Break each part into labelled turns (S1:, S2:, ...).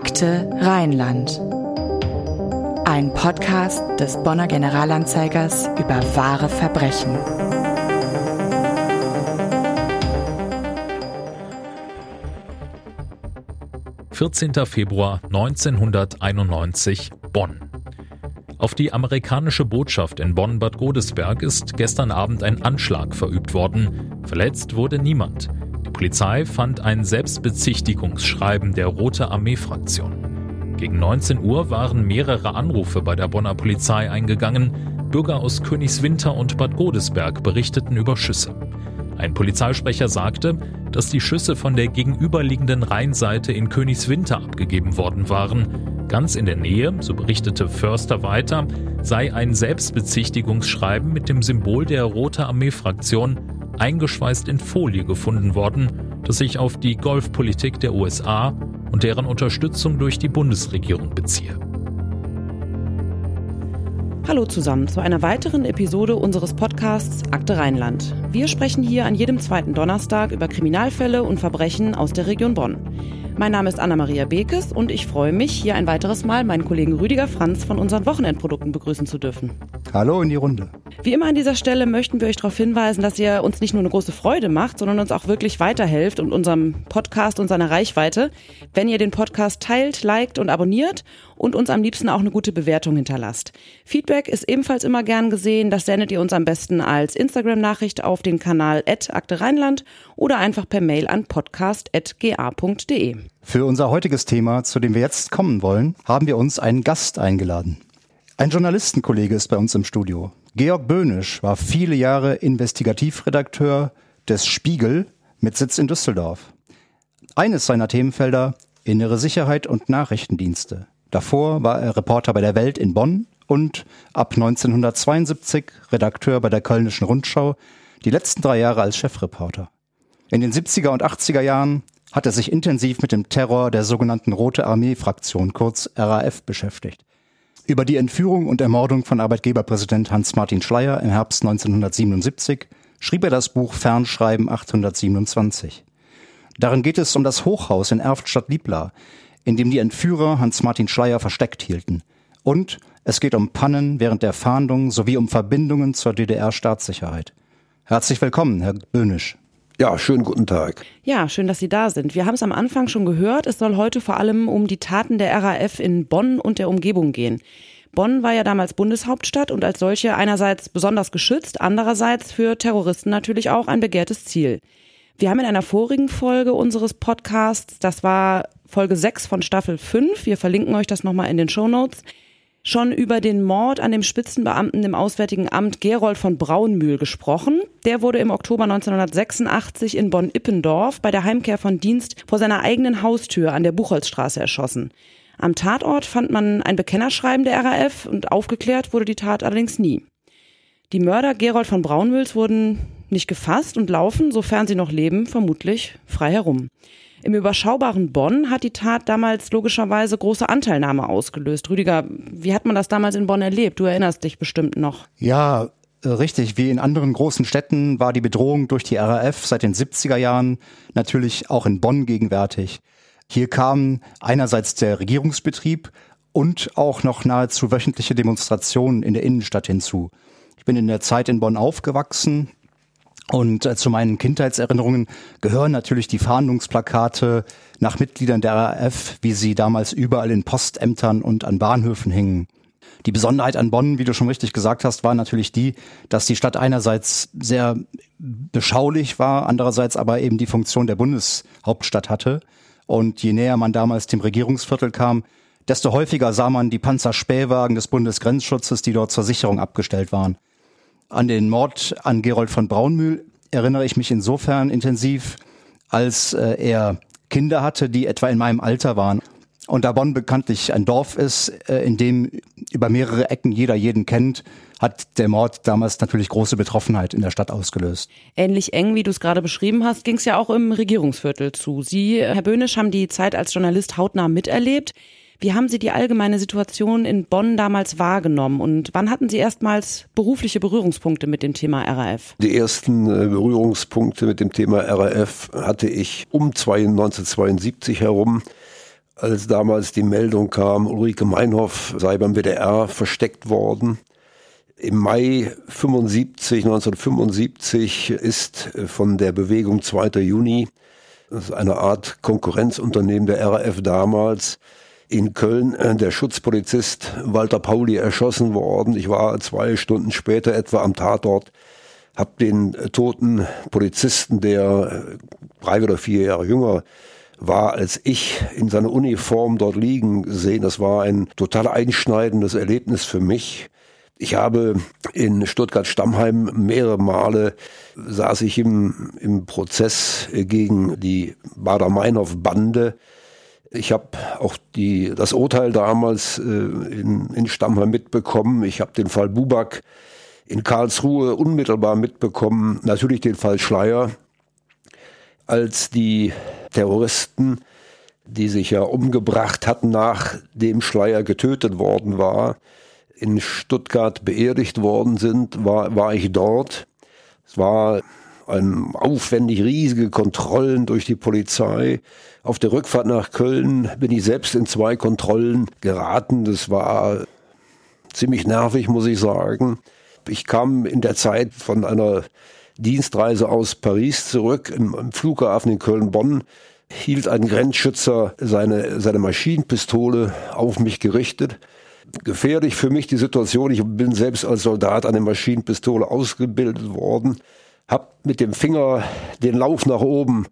S1: Akte Rheinland. Ein Podcast des Bonner Generalanzeigers über wahre Verbrechen.
S2: Vierzehnter Februar 1991 Bonn. Auf die amerikanische Botschaft in Bonn-Bad Godesberg ist gestern Abend ein Anschlag verübt worden. Verletzt wurde niemand. Polizei fand ein Selbstbezichtigungsschreiben der Rote Armee-Fraktion. Gegen 19 Uhr waren mehrere Anrufe bei der Bonner Polizei eingegangen. Bürger aus Königswinter und Bad Godesberg berichteten über Schüsse. Ein Polizeisprecher sagte, dass die Schüsse von der gegenüberliegenden Rheinseite in Königswinter abgegeben worden waren. Ganz in der Nähe, so berichtete Förster weiter, sei ein Selbstbezichtigungsschreiben mit dem Symbol der Rote Armee-Fraktion eingeschweißt in Folie gefunden worden, das sich auf die Golfpolitik der USA und deren Unterstützung durch die Bundesregierung beziehe.
S3: Hallo zusammen zu einer weiteren Episode unseres Podcasts Akte Rheinland. Wir sprechen hier an jedem zweiten Donnerstag über Kriminalfälle und Verbrechen aus der Region Bonn. Mein Name ist Anna-Maria Bekes und ich freue mich, hier ein weiteres Mal meinen Kollegen Rüdiger Franz von unseren Wochenendprodukten begrüßen zu dürfen.
S4: Hallo in die Runde.
S3: Wie immer an dieser Stelle möchten wir euch darauf hinweisen, dass ihr uns nicht nur eine große Freude macht, sondern uns auch wirklich weiterhelft und unserem Podcast und seiner Reichweite, wenn ihr den Podcast teilt, liked und abonniert und uns am liebsten auch eine gute Bewertung hinterlasst. Feedback ist ebenfalls immer gern gesehen. Das sendet ihr uns am besten als Instagram-Nachricht auf den Kanal Akte Rheinland oder einfach per Mail an podcast.ga.de.
S4: Für unser heutiges Thema, zu dem wir jetzt kommen wollen, haben wir uns einen Gast eingeladen. Ein Journalistenkollege ist bei uns im Studio. Georg Böhnisch war viele Jahre Investigativredakteur des Spiegel mit Sitz in Düsseldorf. Eines seiner Themenfelder innere Sicherheit und Nachrichtendienste. Davor war er Reporter bei der Welt in Bonn und ab 1972 Redakteur bei der Kölnischen Rundschau, die letzten drei Jahre als Chefreporter. In den 70er und 80er Jahren hat er sich intensiv mit dem Terror der sogenannten Rote Armee-Fraktion, kurz RAF, beschäftigt. Über die Entführung und Ermordung von Arbeitgeberpräsident Hans-Martin Schleyer im Herbst 1977 schrieb er das Buch Fernschreiben 827. Darin geht es um das Hochhaus in Erftstadt-Liebla, in dem die Entführer Hans-Martin Schleyer versteckt hielten. Und es geht um Pannen während der Fahndung sowie um Verbindungen zur DDR-Staatssicherheit. Herzlich willkommen, Herr Böhnisch.
S5: Ja, schönen guten Tag.
S3: Ja, schön, dass Sie da sind. Wir haben es am Anfang schon gehört. Es soll heute vor allem um die Taten der RAF in Bonn und der Umgebung gehen. Bonn war ja damals Bundeshauptstadt und als solche einerseits besonders geschützt, andererseits für Terroristen natürlich auch ein begehrtes Ziel. Wir haben in einer vorigen Folge unseres Podcasts, das war Folge 6 von Staffel 5, wir verlinken euch das nochmal in den Show Notes, schon über den Mord an dem Spitzenbeamten im Auswärtigen Amt Gerold von Braunmühl gesprochen. Der wurde im Oktober 1986 in Bonn-Ippendorf bei der Heimkehr von Dienst vor seiner eigenen Haustür an der Buchholzstraße erschossen. Am Tatort fand man ein Bekennerschreiben der RAF und aufgeklärt wurde die Tat allerdings nie. Die Mörder Gerold von Braunmühls wurden nicht gefasst und laufen, sofern sie noch leben, vermutlich frei herum. Im überschaubaren Bonn hat die Tat damals logischerweise große Anteilnahme ausgelöst. Rüdiger, wie hat man das damals in Bonn erlebt? Du erinnerst dich bestimmt noch.
S4: Ja, äh, Richtig, wie in anderen großen Städten war die Bedrohung durch die RAF seit den 70er Jahren natürlich auch in Bonn gegenwärtig. Hier kam einerseits der Regierungsbetrieb und auch noch nahezu wöchentliche Demonstrationen in der Innenstadt hinzu. Ich bin in der Zeit in Bonn aufgewachsen, und äh, zu meinen Kindheitserinnerungen gehören natürlich die Fahndungsplakate nach Mitgliedern der RAF, wie sie damals überall in Postämtern und an Bahnhöfen hingen. Die Besonderheit an Bonn, wie du schon richtig gesagt hast, war natürlich die, dass die Stadt einerseits sehr beschaulich war, andererseits aber eben die Funktion der Bundeshauptstadt hatte. Und je näher man damals dem Regierungsviertel kam, desto häufiger sah man die Panzerspähwagen des Bundesgrenzschutzes, die dort zur Sicherung abgestellt waren. An den Mord an Gerold von Braunmühl erinnere ich mich insofern intensiv, als äh, er Kinder hatte, die etwa in meinem Alter waren. Und da Bonn bekanntlich ein Dorf ist, äh, in dem über mehrere Ecken jeder jeden kennt, hat der Mord damals natürlich große Betroffenheit in der Stadt ausgelöst.
S3: Ähnlich eng, wie du es gerade beschrieben hast, ging es ja auch im Regierungsviertel zu. Sie, Herr Böhnisch, haben die Zeit als Journalist hautnah miterlebt. Wie haben Sie die allgemeine Situation in Bonn damals wahrgenommen und wann hatten Sie erstmals berufliche Berührungspunkte mit dem Thema RAF?
S5: Die ersten äh, Berührungspunkte mit dem Thema RAF hatte ich um 1972 herum, als damals die Meldung kam, Ulrike Meinhoff sei beim WDR versteckt worden. Im Mai 75, 1975 ist von der Bewegung 2. Juni, das ist eine Art Konkurrenzunternehmen der RAF damals, in Köln äh, der Schutzpolizist Walter Pauli erschossen worden. Ich war zwei Stunden später etwa am Tatort, habe den toten Polizisten, der drei oder vier Jahre jünger war als ich in seiner Uniform dort liegen gesehen. Das war ein total einschneidendes Erlebnis für mich. Ich habe in Stuttgart-Stammheim mehrere Male saß ich im, im Prozess gegen die Bader-Meinhof-Bande. Ich habe auch die, das Urteil damals äh, in, in Stammheim mitbekommen. Ich habe den Fall Buback in Karlsruhe unmittelbar mitbekommen. Natürlich den Fall Schleier als die Terroristen, die sich ja umgebracht hatten, nachdem Schleier getötet worden war, in Stuttgart beerdigt worden sind, war, war ich dort. Es war ein aufwendig riesige Kontrollen durch die Polizei. Auf der Rückfahrt nach Köln bin ich selbst in zwei Kontrollen geraten. Das war ziemlich nervig, muss ich sagen. Ich kam in der Zeit von einer Dienstreise aus Paris zurück im, im Flughafen in Köln-Bonn hielt ein Grenzschützer seine, seine Maschinenpistole auf mich gerichtet. Gefährlich für mich die Situation. Ich bin selbst als Soldat eine Maschinenpistole ausgebildet worden, hab mit dem Finger den Lauf nach oben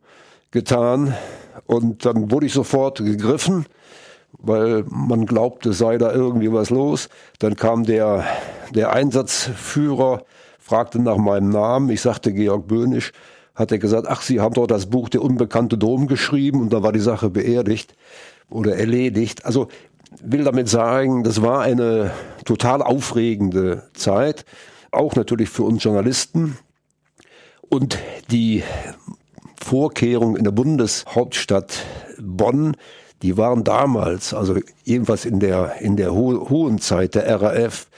S5: getan und dann wurde ich sofort gegriffen, weil man glaubte, sei da irgendwie was los. Dann kam der, der Einsatzführer fragte nach meinem Namen. Ich sagte Georg Böhnisch. Hat er gesagt, ach, Sie haben doch das Buch Der unbekannte Dom geschrieben und da war die Sache beerdigt oder erledigt. Also will damit sagen, das war eine total aufregende Zeit, auch natürlich für uns Journalisten. Und die Vorkehrungen in der Bundeshauptstadt Bonn, die waren damals, also jedenfalls in der, in der ho hohen Zeit der RAF,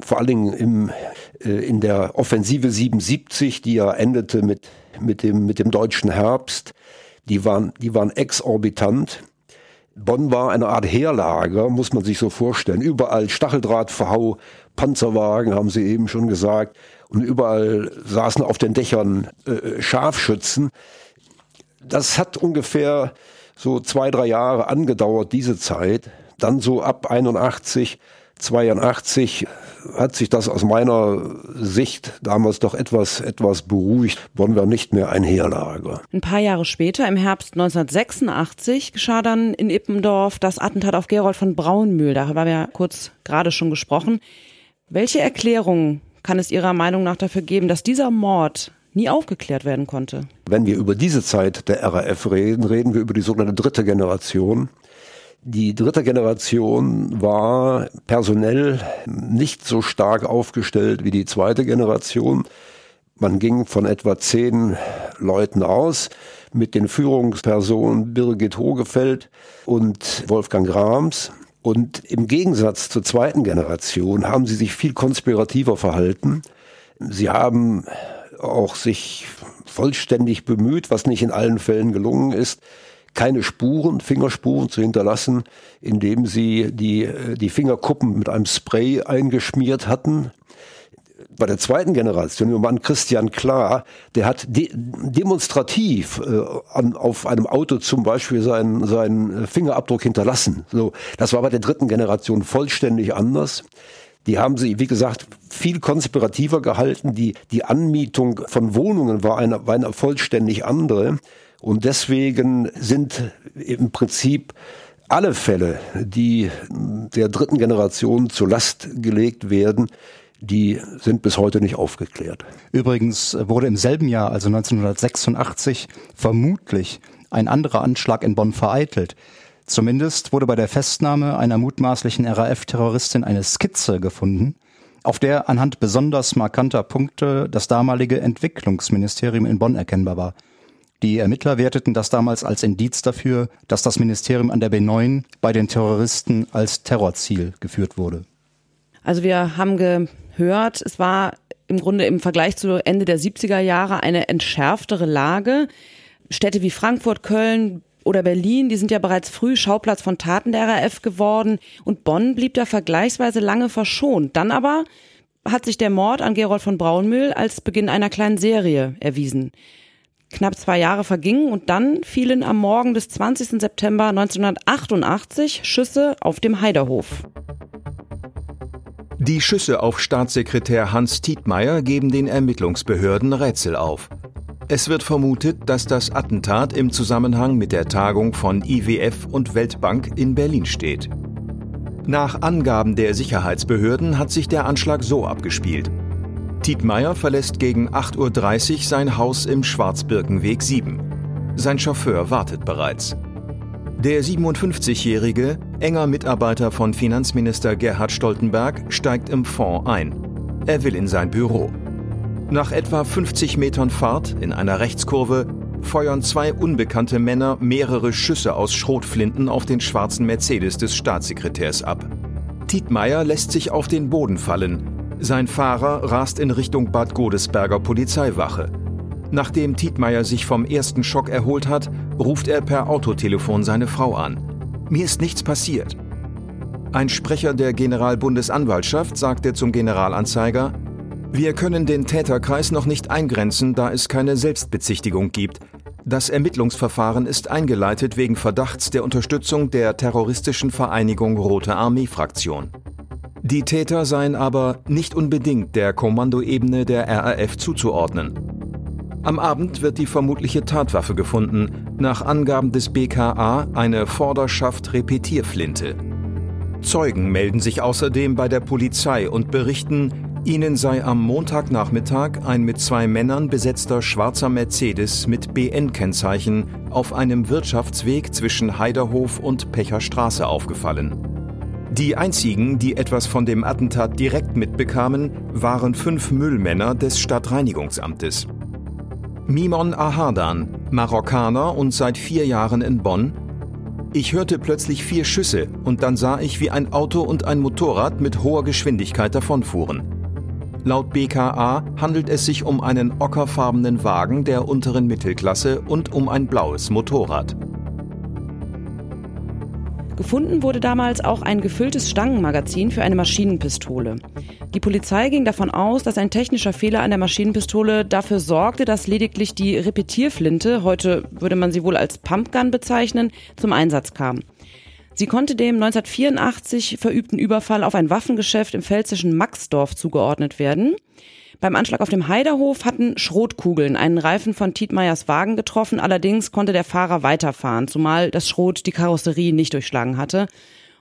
S5: vor allen Dingen im, äh, in der Offensive 77, die ja endete mit, mit, dem, mit dem deutschen Herbst, die waren, die waren exorbitant. Bonn war eine Art Heerlager, muss man sich so vorstellen. Überall Stacheldrahtverhau, Panzerwagen, haben Sie eben schon gesagt. Und überall saßen auf den Dächern äh, Scharfschützen. Das hat ungefähr so zwei, drei Jahre angedauert, diese Zeit. Dann so ab 81 82 hat sich das aus meiner Sicht damals doch etwas, etwas beruhigt. Bonn war nicht mehr ein Heerlager.
S3: Ein paar Jahre später, im Herbst 1986, geschah dann in Ippendorf das Attentat auf Gerold von Braunmühl. Da haben wir ja kurz gerade schon gesprochen. Welche Erklärung kann es Ihrer Meinung nach dafür geben, dass dieser Mord nie aufgeklärt werden konnte?
S5: Wenn wir über diese Zeit der RAF reden, reden wir über die sogenannte dritte Generation. Die dritte Generation war personell nicht so stark aufgestellt wie die zweite Generation. Man ging von etwa zehn Leuten aus mit den Führungspersonen Birgit Hogefeld und Wolfgang Grams. Und im Gegensatz zur zweiten Generation haben sie sich viel konspirativer verhalten. Sie haben auch sich vollständig bemüht, was nicht in allen Fällen gelungen ist, keine Spuren, Fingerspuren zu hinterlassen, indem sie die, äh, die Fingerkuppen mit einem Spray eingeschmiert hatten. Bei der zweiten Generation, der Mann Christian Klar, der hat de demonstrativ äh, an, auf einem Auto zum Beispiel seinen, seinen Fingerabdruck hinterlassen. So, das war bei der dritten Generation vollständig anders. Die haben sie, wie gesagt, viel konspirativer gehalten. Die, die Anmietung von Wohnungen war eine, war eine vollständig andere. Und deswegen sind im Prinzip alle Fälle, die der dritten Generation zur Last gelegt werden, die sind bis heute nicht aufgeklärt.
S4: Übrigens wurde im selben Jahr, also 1986, vermutlich ein anderer Anschlag in Bonn vereitelt. Zumindest wurde bei der Festnahme einer mutmaßlichen RAF-Terroristin eine Skizze gefunden, auf der anhand besonders markanter Punkte das damalige Entwicklungsministerium in Bonn erkennbar war. Die Ermittler werteten das damals als Indiz dafür, dass das Ministerium an der B9 bei den Terroristen als Terrorziel geführt wurde.
S3: Also wir haben gehört, es war im Grunde im Vergleich zu Ende der 70er Jahre eine entschärftere Lage. Städte wie Frankfurt, Köln, oder Berlin, die sind ja bereits früh Schauplatz von Taten der RAF geworden und Bonn blieb da vergleichsweise lange verschont. Dann aber hat sich der Mord an Gerold von Braunmühl als Beginn einer kleinen Serie erwiesen. Knapp zwei Jahre vergingen und dann fielen am Morgen des 20. September 1988 Schüsse auf dem Heiderhof.
S6: Die Schüsse auf Staatssekretär Hans Tietmeyer geben den Ermittlungsbehörden Rätsel auf. Es wird vermutet, dass das Attentat im Zusammenhang mit der Tagung von IWF und Weltbank in Berlin steht. Nach Angaben der Sicherheitsbehörden hat sich der Anschlag so abgespielt. Tietmeyer verlässt gegen 8.30 Uhr sein Haus im Schwarzbirkenweg 7. Sein Chauffeur wartet bereits. Der 57-jährige, enger Mitarbeiter von Finanzminister Gerhard Stoltenberg, steigt im Fonds ein. Er will in sein Büro. Nach etwa 50 Metern Fahrt in einer Rechtskurve feuern zwei unbekannte Männer mehrere Schüsse aus Schrotflinten auf den schwarzen Mercedes des Staatssekretärs ab. Tietmeyer lässt sich auf den Boden fallen. Sein Fahrer rast in Richtung Bad Godesberger Polizeiwache. Nachdem Tietmeyer sich vom ersten Schock erholt hat, ruft er per Autotelefon seine Frau an. Mir ist nichts passiert. Ein Sprecher der Generalbundesanwaltschaft sagte zum Generalanzeiger, wir können den Täterkreis noch nicht eingrenzen, da es keine Selbstbezichtigung gibt. Das Ermittlungsverfahren ist eingeleitet wegen Verdachts der Unterstützung der terroristischen Vereinigung Rote Armee Fraktion. Die Täter seien aber nicht unbedingt der Kommandoebene der RAF zuzuordnen. Am Abend wird die vermutliche Tatwaffe gefunden, nach Angaben des BKA eine Vorderschaft-Repetierflinte. Zeugen melden sich außerdem bei der Polizei und berichten, Ihnen sei am Montagnachmittag ein mit zwei Männern besetzter schwarzer Mercedes mit BN-Kennzeichen auf einem Wirtschaftsweg zwischen Heiderhof und Pecherstraße aufgefallen. Die einzigen, die etwas von dem Attentat direkt mitbekamen, waren fünf Müllmänner des Stadtreinigungsamtes. Mimon Ahardan, Marokkaner und seit vier Jahren in Bonn. Ich hörte plötzlich vier Schüsse und dann sah ich, wie ein Auto und ein Motorrad mit hoher Geschwindigkeit davonfuhren. Laut BKA handelt es sich um einen ockerfarbenen Wagen der unteren Mittelklasse und um ein blaues Motorrad.
S3: Gefunden wurde damals auch ein gefülltes Stangenmagazin für eine Maschinenpistole. Die Polizei ging davon aus, dass ein technischer Fehler an der Maschinenpistole dafür sorgte, dass lediglich die Repetierflinte, heute würde man sie wohl als Pumpgun bezeichnen, zum Einsatz kam. Sie konnte dem 1984 verübten Überfall auf ein Waffengeschäft im pfälzischen Maxdorf zugeordnet werden. Beim Anschlag auf dem Heiderhof hatten Schrotkugeln einen Reifen von Tietmeyers Wagen getroffen, allerdings konnte der Fahrer weiterfahren, zumal das Schrot die Karosserie nicht durchschlagen hatte.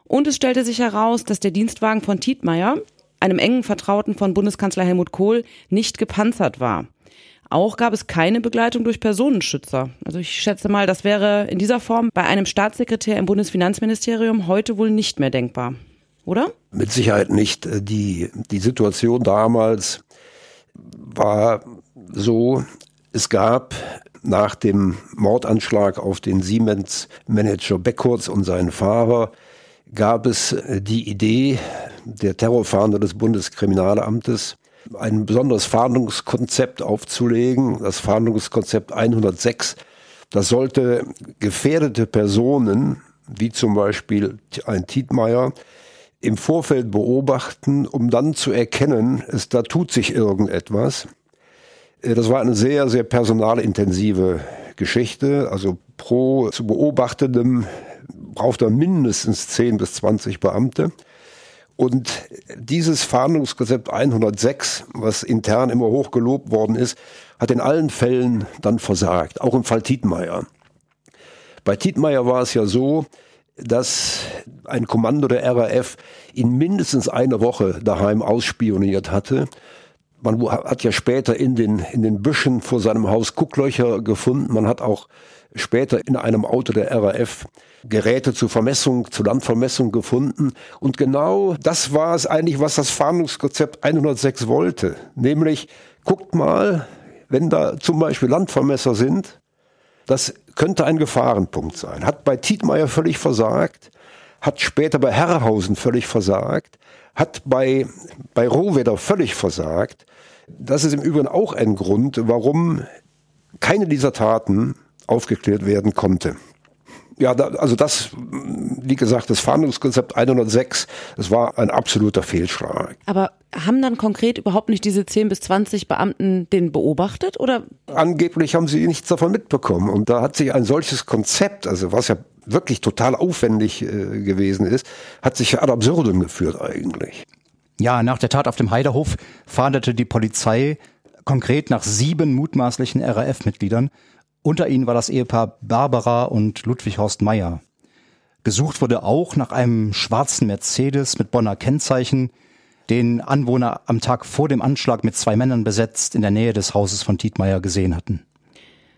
S3: Und es stellte sich heraus, dass der Dienstwagen von Tietmeyer, einem engen Vertrauten von Bundeskanzler Helmut Kohl, nicht gepanzert war. Auch gab es keine Begleitung durch Personenschützer. Also ich schätze mal, das wäre in dieser Form bei einem Staatssekretär im Bundesfinanzministerium heute wohl nicht mehr denkbar. Oder?
S5: Mit Sicherheit nicht. Die, die Situation damals war so, es gab nach dem Mordanschlag auf den Siemens-Manager Beckurz und seinen Fahrer gab es die Idee der Terrorfahnder des Bundeskriminalamtes, ein besonderes Fahndungskonzept aufzulegen, das Fahndungskonzept 106. Das sollte gefährdete Personen, wie zum Beispiel ein Tietmeier, im Vorfeld beobachten, um dann zu erkennen, es, da tut sich irgendetwas. Äh, das war eine sehr, sehr personalintensive Geschichte. Also pro zu beobachtendem braucht er mindestens 10 bis 20 Beamte. Und dieses Fahndungskonzept 106, was intern immer hoch gelobt worden ist, hat in allen Fällen dann versagt, auch im Fall Tietmeier. Bei Tietmeier war es ja so, dass ein Kommando der RAF ihn mindestens eine Woche daheim ausspioniert hatte. Man hat ja später in den, in den Büschen vor seinem Haus Gucklöcher gefunden. Man hat auch später in einem Auto der RAF Geräte zur Vermessung, zur Landvermessung gefunden. Und genau das war es eigentlich, was das Fahndungskonzept 106 wollte. Nämlich, guckt mal, wenn da zum Beispiel Landvermesser sind, das könnte ein Gefahrenpunkt sein. Hat bei Tietmeier völlig versagt, hat später bei Herrhausen völlig versagt, hat bei, bei Rohwedder völlig versagt. Das ist im Übrigen auch ein Grund, warum keine dieser Taten aufgeklärt werden konnte. Ja, da, also das, wie gesagt, das Fahndungskonzept 106, das war ein absoluter Fehlschlag.
S3: Aber haben dann konkret überhaupt nicht diese 10 bis 20 Beamten den beobachtet oder?
S5: Angeblich haben sie nichts davon mitbekommen. Und da hat sich ein solches Konzept, also was ja wirklich total aufwendig äh, gewesen ist, hat sich ad absurdum geführt eigentlich.
S4: Ja, nach der Tat auf dem Heiderhof fahndete die Polizei konkret nach sieben mutmaßlichen RAF-Mitgliedern unter ihnen war das Ehepaar Barbara und Ludwig Horst Meyer. Gesucht wurde auch nach einem schwarzen Mercedes mit Bonner Kennzeichen, den Anwohner am Tag vor dem Anschlag mit zwei Männern besetzt in der Nähe des Hauses von Tietmeyer gesehen hatten.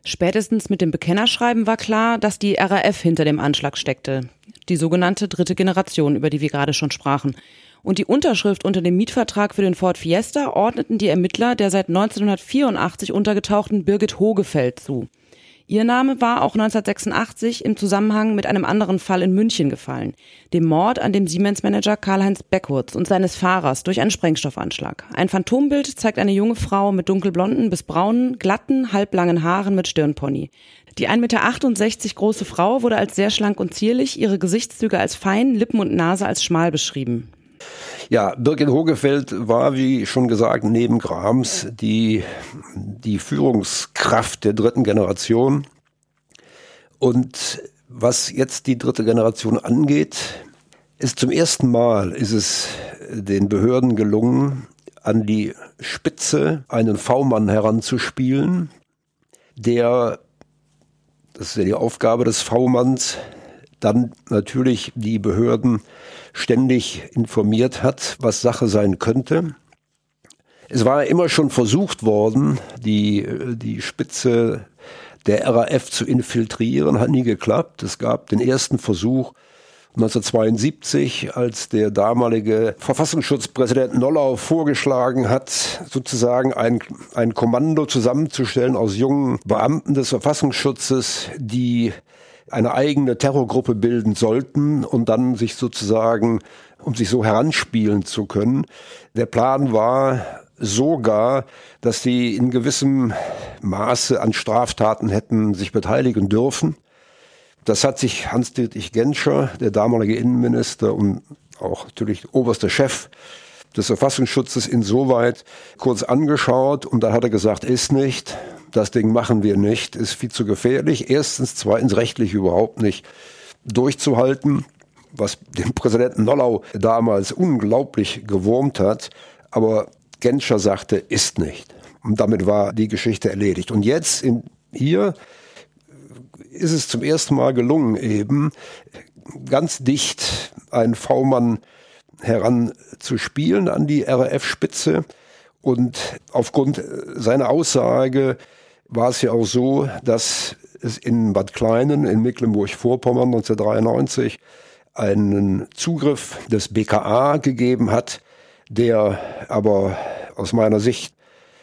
S3: Spätestens mit dem Bekennerschreiben war klar, dass die RAF hinter dem Anschlag steckte. Die sogenannte dritte Generation, über die wir gerade schon sprachen. Und die Unterschrift unter dem Mietvertrag für den Ford Fiesta ordneten die Ermittler der seit 1984 untergetauchten Birgit Hogefeld zu. Ihr Name war auch 1986 im Zusammenhang mit einem anderen Fall in München gefallen, dem Mord an dem Siemens-Manager Karl-Heinz Beckwitz und seines Fahrers durch einen Sprengstoffanschlag. Ein Phantombild zeigt eine junge Frau mit dunkelblonden bis braunen, glatten, halblangen Haaren mit Stirnpony. Die 1,68 Meter große Frau wurde als sehr schlank und zierlich, ihre Gesichtszüge als fein, Lippen und Nase als schmal beschrieben.
S5: Ja, Birgit Hogefeld war, wie schon gesagt, neben Grams die, die Führungskraft der dritten Generation. Und was jetzt die dritte Generation angeht, ist zum ersten Mal ist es den Behörden gelungen, an die Spitze einen V-Mann heranzuspielen, der, das ist ja die Aufgabe des V-Manns, dann natürlich die Behörden ständig informiert hat, was Sache sein könnte. Es war immer schon versucht worden, die, die Spitze der RAF zu infiltrieren, hat nie geklappt. Es gab den ersten Versuch 1972, als der damalige Verfassungsschutzpräsident Nollau vorgeschlagen hat, sozusagen ein, ein Kommando zusammenzustellen aus jungen Beamten des Verfassungsschutzes, die eine eigene Terrorgruppe bilden sollten und dann sich sozusagen, um sich so heranspielen zu können. Der Plan war sogar, dass sie in gewissem Maße an Straftaten hätten sich beteiligen dürfen. Das hat sich Hans-Dietrich Genscher, der damalige Innenminister und auch natürlich oberster Chef des Verfassungsschutzes insoweit kurz angeschaut und da hat er gesagt, ist nicht das Ding machen wir nicht, ist viel zu gefährlich. Erstens, zweitens rechtlich überhaupt nicht durchzuhalten, was den Präsidenten Nollau damals unglaublich gewurmt hat. Aber Genscher sagte, ist nicht. Und damit war die Geschichte erledigt. Und jetzt in, hier ist es zum ersten Mal gelungen, eben ganz dicht einen V-Mann heranzuspielen an die RAF-Spitze und aufgrund seiner Aussage war es ja auch so, dass es in Bad Kleinen in Mecklenburg-Vorpommern 1993 einen Zugriff des BKA gegeben hat, der aber aus meiner Sicht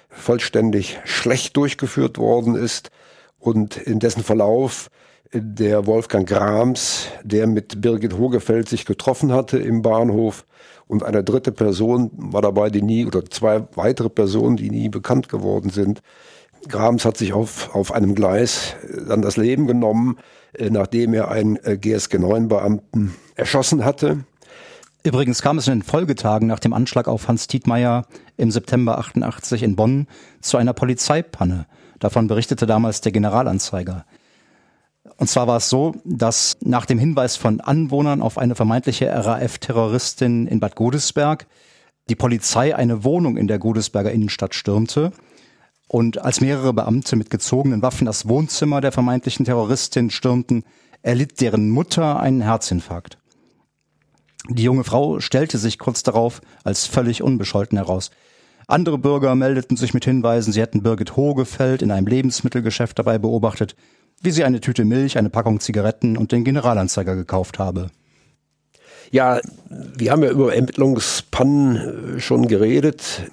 S5: vollständig schlecht durchgeführt worden ist und in dessen Verlauf der Wolfgang Grams, der mit Birgit Hogefeld sich getroffen hatte im Bahnhof und eine dritte Person war dabei, die nie, oder zwei weitere Personen, die nie bekannt geworden sind, Grams hat sich auf, auf einem Gleis äh, dann das Leben genommen, äh, nachdem er einen äh, GSG-9-Beamten erschossen hatte.
S4: Übrigens kam es in den Folgetagen nach dem Anschlag auf Hans Tietmeyer im September 88 in Bonn zu einer Polizeipanne. Davon berichtete damals der Generalanzeiger. Und zwar war es so, dass nach dem Hinweis von Anwohnern auf eine vermeintliche RAF-Terroristin in Bad Godesberg die Polizei eine Wohnung in der Godesberger Innenstadt stürmte und als mehrere Beamte mit gezogenen Waffen das Wohnzimmer der vermeintlichen Terroristin stürmten, erlitt deren Mutter einen Herzinfarkt. Die junge Frau stellte sich kurz darauf als völlig unbescholten heraus. Andere Bürger meldeten sich mit Hinweisen, sie hätten Birgit Hogefeld in einem Lebensmittelgeschäft dabei beobachtet, wie sie eine Tüte Milch, eine Packung Zigaretten und den Generalanzeiger gekauft habe.
S5: Ja, wir haben ja über Ermittlungspannen äh, schon geredet.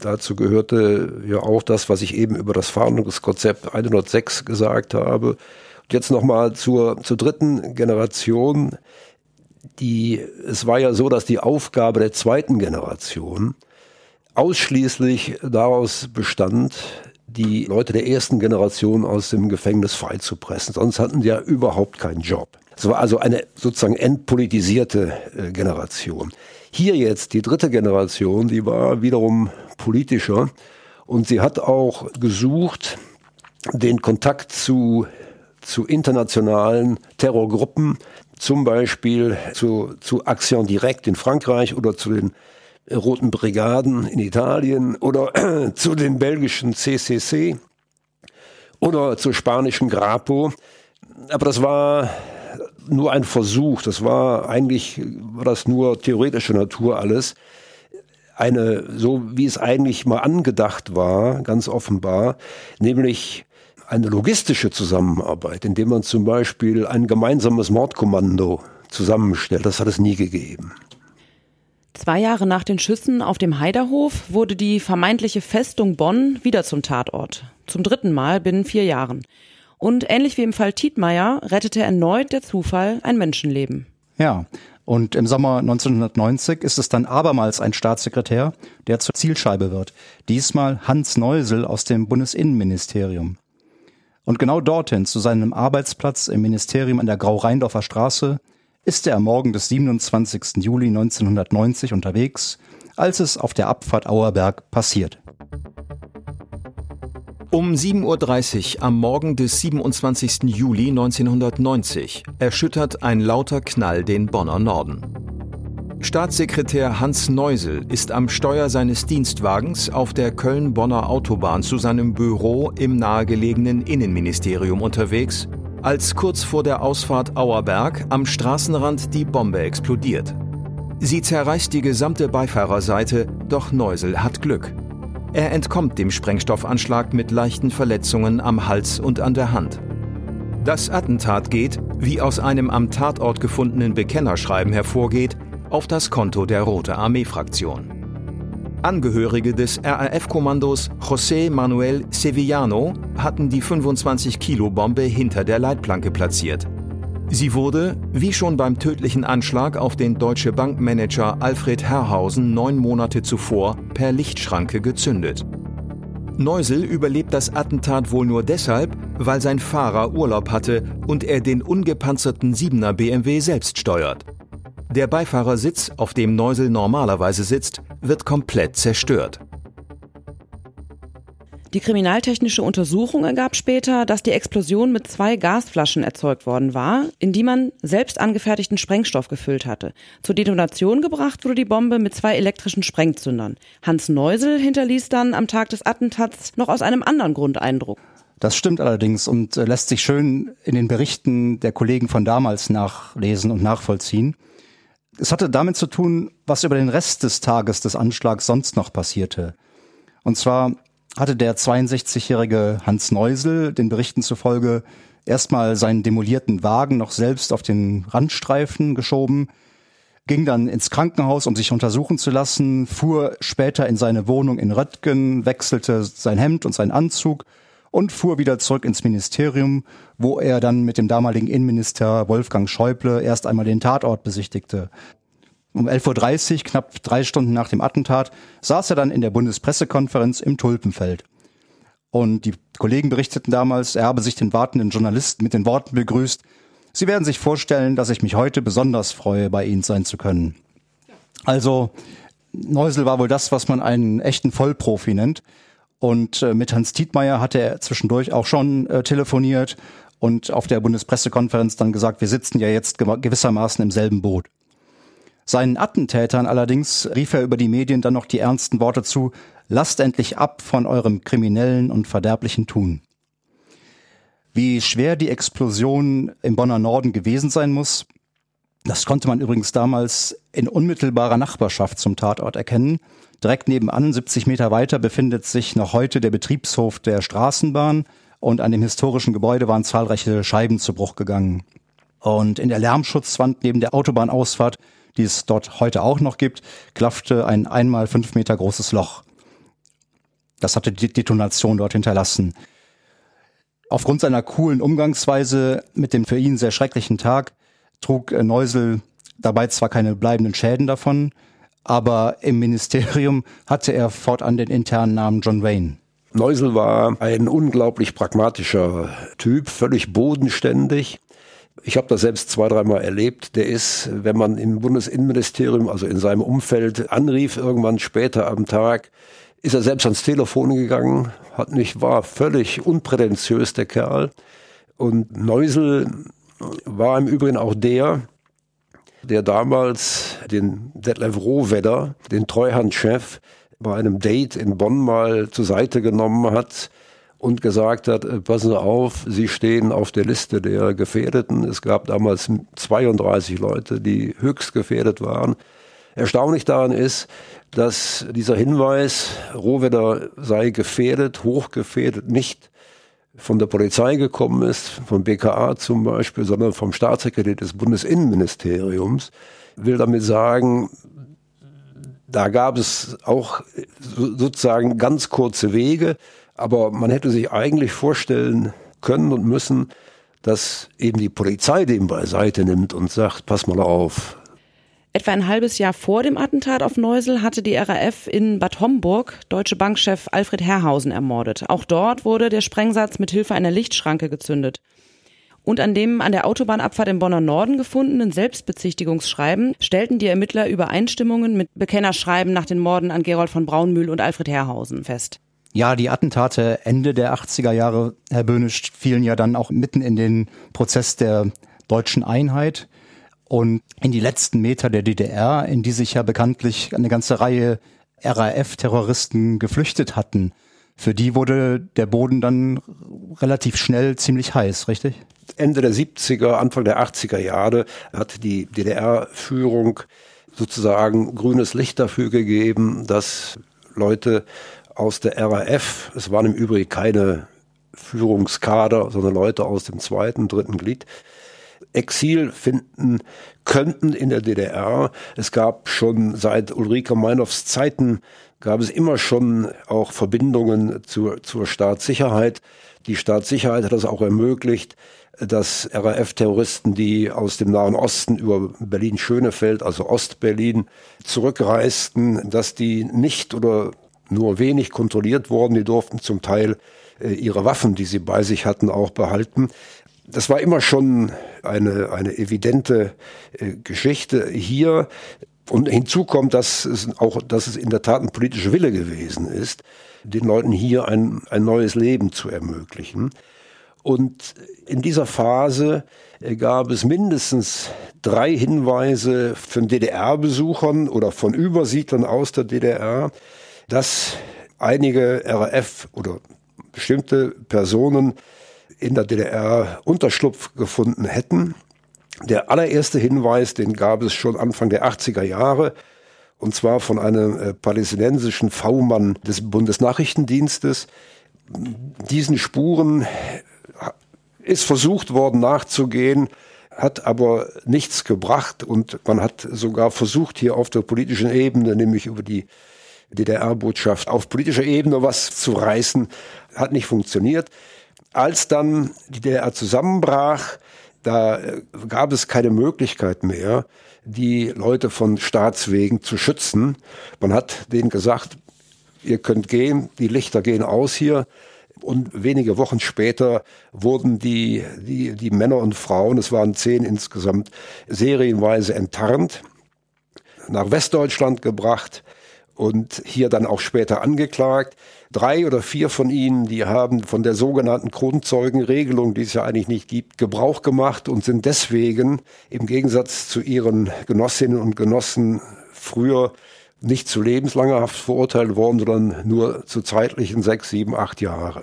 S5: Dazu gehörte ja auch das, was ich eben über das Fahndungskonzept 106 gesagt habe. Und jetzt nochmal zur, zur dritten Generation. Die, es war ja so, dass die Aufgabe der zweiten Generation ausschließlich daraus bestand, die Leute der ersten Generation aus dem Gefängnis freizupressen. Sonst hatten die ja überhaupt keinen Job. Es war also eine sozusagen entpolitisierte äh, Generation. Hier jetzt die dritte Generation, die war wiederum politischer und sie hat auch gesucht, den Kontakt zu, zu internationalen Terrorgruppen, zum Beispiel zu, zu Action Direct in Frankreich oder zu den Roten Brigaden in Italien oder zu den belgischen CCC oder zur spanischen Grapo. Aber das war nur ein Versuch. Das war eigentlich, war das nur theoretische Natur alles. Eine, so wie es eigentlich mal angedacht war, ganz offenbar, nämlich eine logistische Zusammenarbeit, indem man zum Beispiel ein gemeinsames Mordkommando zusammenstellt. Das hat es nie gegeben.
S3: Zwei Jahre nach den Schüssen auf dem Heiderhof wurde die vermeintliche Festung Bonn wieder zum Tatort. Zum dritten Mal binnen vier Jahren. Und ähnlich wie im Fall Tietmeier rettete erneut der Zufall ein Menschenleben.
S4: Ja, und im Sommer 1990 ist es dann abermals ein Staatssekretär, der zur Zielscheibe wird. Diesmal Hans Neusel aus dem Bundesinnenministerium. Und genau dorthin, zu seinem Arbeitsplatz im Ministerium an der Grau-Rheindorfer Straße, ist er am Morgen des 27. Juli 1990 unterwegs, als es auf der Abfahrt Auerberg passiert.
S6: Um 7.30 Uhr am Morgen des 27. Juli 1990 erschüttert ein lauter Knall den Bonner Norden. Staatssekretär Hans Neusel ist am Steuer seines Dienstwagens auf der Köln-Bonner Autobahn zu seinem Büro im nahegelegenen Innenministerium unterwegs, als kurz vor der Ausfahrt Auerberg am Straßenrand die Bombe explodiert. Sie zerreißt die gesamte Beifahrerseite, doch Neusel hat Glück. Er entkommt dem Sprengstoffanschlag mit leichten Verletzungen am Hals und an der Hand. Das Attentat geht, wie aus einem am Tatort gefundenen Bekennerschreiben hervorgeht, auf das Konto der Rote Armee-Fraktion. Angehörige des RAF-Kommandos José Manuel Sevillano hatten die 25-Kilo-Bombe hinter der Leitplanke platziert. Sie wurde, wie schon beim tödlichen Anschlag auf den Deutsche Bankmanager Alfred Herrhausen neun Monate zuvor, per Lichtschranke gezündet. Neusel überlebt das Attentat wohl nur deshalb, weil sein Fahrer Urlaub hatte und er den ungepanzerten 7er BMW selbst steuert. Der Beifahrersitz, auf dem Neusel normalerweise sitzt, wird komplett zerstört.
S3: Die kriminaltechnische Untersuchung ergab später, dass die Explosion mit zwei Gasflaschen erzeugt worden war, in die man selbst angefertigten Sprengstoff gefüllt hatte. Zur Detonation gebracht wurde die Bombe mit zwei elektrischen Sprengzündern. Hans Neusel hinterließ dann am Tag des Attentats noch aus einem anderen Grund Eindruck.
S4: Das stimmt allerdings und äh, lässt sich schön in den Berichten der Kollegen von damals nachlesen und nachvollziehen. Es hatte damit zu tun, was über den Rest des Tages des Anschlags sonst noch passierte. Und zwar hatte der 62-jährige Hans Neusel den Berichten zufolge erstmal seinen demolierten Wagen noch selbst auf den Randstreifen geschoben, ging dann ins Krankenhaus, um sich untersuchen zu lassen, fuhr später in seine Wohnung in Röttgen, wechselte sein Hemd und seinen Anzug und fuhr wieder zurück ins Ministerium, wo er dann mit dem damaligen Innenminister Wolfgang Schäuble erst einmal den Tatort besichtigte. Um 11.30 Uhr, knapp drei Stunden nach dem Attentat, saß er dann in der Bundespressekonferenz im Tulpenfeld. Und die Kollegen berichteten damals, er habe sich den wartenden Journalisten mit den Worten begrüßt, Sie werden sich vorstellen, dass ich mich heute besonders freue, bei Ihnen sein zu können. Also, Neusel war wohl das, was man einen echten Vollprofi nennt. Und äh, mit Hans Tietmeier hatte er zwischendurch auch schon äh, telefoniert und auf der Bundespressekonferenz dann gesagt, wir sitzen ja jetzt gewissermaßen im selben Boot. Seinen Attentätern allerdings rief er über die Medien dann noch die ernsten Worte zu, lasst endlich ab von eurem kriminellen und verderblichen Tun. Wie schwer die Explosion im Bonner Norden gewesen sein muss, das konnte man übrigens damals in unmittelbarer Nachbarschaft zum Tatort erkennen. Direkt nebenan, 70 Meter weiter, befindet sich noch heute der Betriebshof der Straßenbahn und an dem historischen Gebäude waren zahlreiche Scheiben zu Bruch gegangen. Und in der Lärmschutzwand neben der Autobahnausfahrt, die es dort heute auch noch gibt, klaffte ein einmal fünf Meter großes Loch. Das hatte die Detonation dort hinterlassen. Aufgrund seiner coolen Umgangsweise mit dem für ihn sehr schrecklichen Tag trug äh, Neusel dabei zwar keine bleibenden Schäden davon, aber im Ministerium hatte er fortan den internen Namen John Wayne.
S5: Neusel war ein unglaublich pragmatischer Typ, völlig bodenständig. Ich habe das selbst zwei, dreimal erlebt. Der ist, wenn man im Bundesinnenministerium, also in seinem Umfeld, anrief, irgendwann später am Tag, ist er selbst ans Telefon gegangen, hat nicht, war völlig unprätentiös, der Kerl. Und Neusel war im Übrigen auch der, der damals den Detlef Rohwedder, den Treuhandchef, bei einem Date in Bonn mal zur Seite genommen hat und gesagt hat, äh, passen Sie auf, Sie stehen auf der Liste der Gefährdeten. Es gab damals 32 Leute, die höchst gefährdet waren. Erstaunlich daran ist, dass dieser Hinweis, Rohwedder sei gefährdet, hochgefährdet, nicht von der Polizei gekommen ist, vom BKA zum Beispiel, sondern vom Staatssekretär des Bundesinnenministeriums, will damit sagen, da gab es auch sozusagen ganz kurze Wege, aber man hätte sich eigentlich vorstellen können und müssen, dass eben die Polizei dem beiseite nimmt und sagt, pass mal auf.
S3: Etwa ein halbes Jahr vor dem Attentat auf Neusel hatte die RAF in Bad Homburg Deutsche Bankchef Alfred Herrhausen ermordet. Auch dort wurde der Sprengsatz mit Hilfe einer Lichtschranke gezündet. Und an dem an der Autobahnabfahrt im Bonner Norden gefundenen Selbstbezichtigungsschreiben stellten die Ermittler Übereinstimmungen mit Bekennerschreiben nach den Morden an Gerold von Braunmühl und Alfred Herrhausen fest.
S4: Ja, die Attentate Ende der 80er Jahre, Herr Böhnisch, fielen ja dann auch mitten in den Prozess der deutschen Einheit und in die letzten Meter der DDR, in die sich ja bekanntlich eine ganze Reihe RAF-Terroristen geflüchtet hatten. Für die wurde der Boden dann relativ schnell ziemlich heiß, richtig?
S5: Ende der 70er, Anfang der 80er Jahre hat die DDR-Führung sozusagen grünes Licht dafür gegeben, dass Leute aus der RAF, es waren im Übrigen keine Führungskader, sondern Leute aus dem zweiten, dritten Glied, Exil finden könnten in der DDR. Es gab schon seit Ulrike Meinhoffs Zeiten gab es immer schon auch Verbindungen zur, zur Staatssicherheit. Die Staatssicherheit hat das auch ermöglicht, dass RAF-Terroristen, die aus dem Nahen Osten über Berlin-Schönefeld, also Ostberlin, zurückreisten, dass die nicht oder nur wenig kontrolliert wurden. Die durften zum Teil äh, ihre Waffen, die sie bei sich hatten, auch behalten. Das war immer schon eine, eine evidente äh, Geschichte hier. Und hinzu kommt, dass es auch, dass es in der Tat ein politischer Wille gewesen ist, den Leuten hier ein, ein neues Leben zu ermöglichen. Und in dieser Phase äh, gab es mindestens drei Hinweise von DDR-Besuchern oder von Übersiedlern aus der DDR, dass einige RAF oder bestimmte Personen in der DDR Unterschlupf gefunden hätten. Der allererste Hinweis, den gab es schon Anfang der 80er Jahre, und zwar von einem äh, palästinensischen V-Mann des Bundesnachrichtendienstes. Diesen Spuren ist versucht worden nachzugehen, hat aber nichts gebracht und man hat sogar versucht, hier auf der politischen Ebene, nämlich über die DDR-Botschaft auf politischer Ebene was zu reißen, hat nicht funktioniert. Als dann die DDR zusammenbrach, da äh, gab es keine Möglichkeit mehr, die Leute von Staatswegen zu schützen. Man hat denen gesagt, ihr könnt gehen, die Lichter gehen aus hier. Und wenige Wochen später wurden die, die, die Männer und Frauen, es waren zehn insgesamt, serienweise enttarnt, nach Westdeutschland gebracht und hier dann auch später angeklagt. Drei oder vier von ihnen, die haben von der sogenannten Grundzeugenregelung, die es ja eigentlich nicht gibt, Gebrauch gemacht und sind deswegen im Gegensatz zu ihren Genossinnen und Genossen früher nicht zu lebenslanger Haft verurteilt worden, sondern nur zu zeitlichen sechs, sieben, acht Jahre.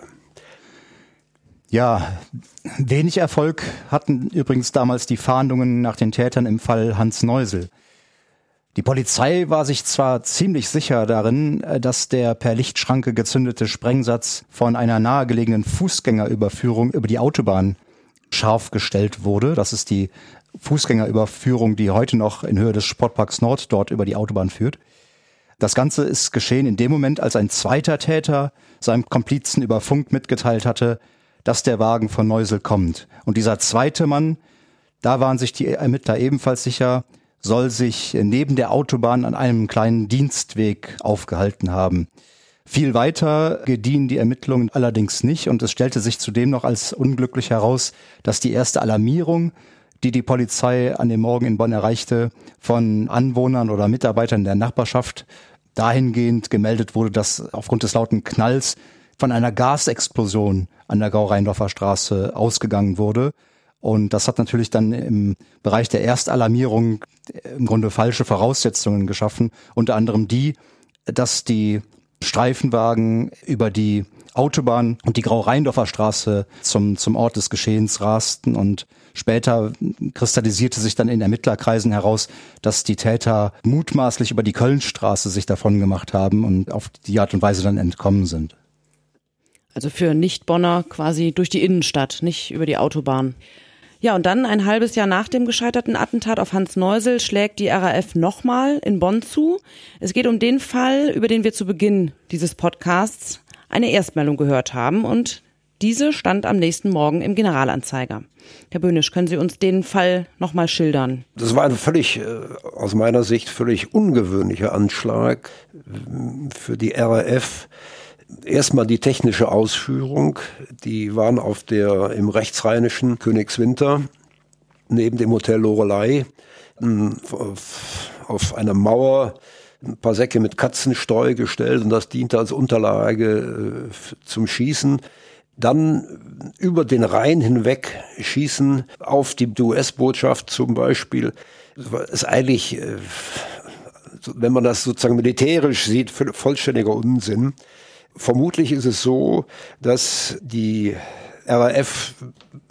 S4: Ja, wenig Erfolg hatten übrigens damals die Fahndungen nach den Tätern im Fall Hans Neusel. Die Polizei war sich zwar ziemlich sicher darin, äh, dass der per Lichtschranke gezündete Sprengsatz von einer nahegelegenen Fußgängerüberführung über die Autobahn scharf gestellt wurde. Das ist die Fußgängerüberführung, die heute noch in Höhe des Sportparks Nord dort über die Autobahn führt. Das Ganze ist geschehen in dem Moment, als ein zweiter Täter seinem Komplizen über Funk mitgeteilt hatte, dass der Wagen von Neusel kommt. Und dieser zweite Mann, da waren sich die Ermittler ebenfalls sicher, soll sich neben der Autobahn an einem kleinen Dienstweg aufgehalten haben. Viel weiter gediehen die Ermittlungen allerdings nicht und es stellte sich zudem noch als unglücklich heraus, dass die erste Alarmierung, die die Polizei an dem Morgen in Bonn erreichte, von Anwohnern oder Mitarbeitern der Nachbarschaft dahingehend gemeldet wurde, dass aufgrund des lauten Knalls von einer Gasexplosion an der Gau-Rheindorfer Straße ausgegangen wurde. Und das hat natürlich dann im Bereich der Erstalarmierung im Grunde falsche Voraussetzungen geschaffen. Unter anderem die, dass die Streifenwagen über die Autobahn und die Grau-Rheindorfer Straße zum, zum Ort des Geschehens rasten und später kristallisierte sich dann in Ermittlerkreisen heraus, dass die Täter mutmaßlich über die Kölnstraße sich davon gemacht haben und auf die Art und Weise dann entkommen sind.
S3: Also für Nicht-Bonner quasi durch die Innenstadt, nicht über die Autobahn. Ja, und dann ein halbes Jahr nach dem gescheiterten Attentat auf Hans Neusel schlägt die RAF nochmal in Bonn zu. Es geht um den Fall, über den wir zu Beginn dieses Podcasts eine Erstmeldung gehört haben und diese stand am nächsten Morgen im Generalanzeiger. Herr Böhnisch, können Sie uns den Fall nochmal schildern?
S5: Das war ein völlig, äh, aus meiner Sicht, völlig ungewöhnlicher Anschlag für die RAF. Erstmal die technische Ausführung. Die waren auf der, im rechtsrheinischen Königswinter neben dem Hotel Lorelei auf einer Mauer ein paar Säcke mit Katzensteu gestellt und das diente als Unterlage äh, zum Schießen. Dann über den Rhein hinweg schießen auf die US-Botschaft zum Beispiel. Das ist eigentlich, äh, wenn man das sozusagen militärisch sieht, vollständiger Unsinn. Vermutlich ist es so, dass die RAF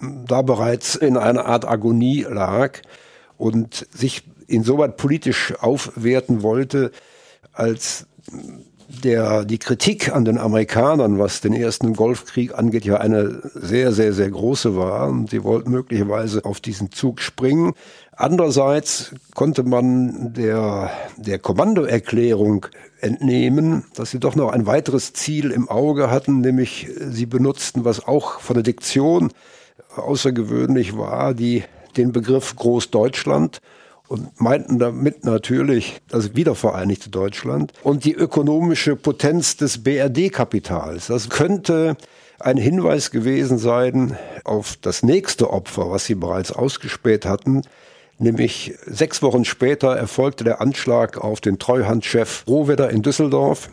S5: da bereits in einer Art Agonie lag und sich insoweit politisch aufwerten wollte, als der, die Kritik an den Amerikanern, was den ersten Golfkrieg angeht, ja eine sehr, sehr, sehr große war. Und sie wollten möglicherweise auf diesen Zug springen. Andererseits konnte man der, der Kommandoerklärung entnehmen, dass sie doch noch ein weiteres Ziel im Auge hatten, nämlich sie benutzten, was auch von der Diktion außergewöhnlich war, die, den Begriff Großdeutschland und meinten damit natürlich das wiedervereinigte Deutschland und die ökonomische Potenz des BRD-Kapitals. Das könnte ein Hinweis gewesen sein auf das nächste Opfer, was sie bereits ausgespäht hatten, nämlich sechs Wochen später erfolgte der Anschlag auf den Treuhandchef Rohwedder in Düsseldorf.